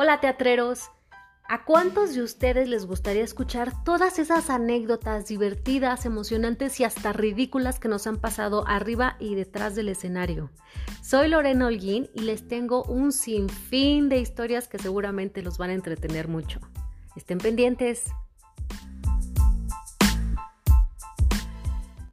Hola teatreros, ¿a cuántos de ustedes les gustaría escuchar todas esas anécdotas divertidas, emocionantes y hasta ridículas que nos han pasado arriba y detrás del escenario? Soy Lorena Holguín y les tengo un sinfín de historias que seguramente los van a entretener mucho. Estén pendientes.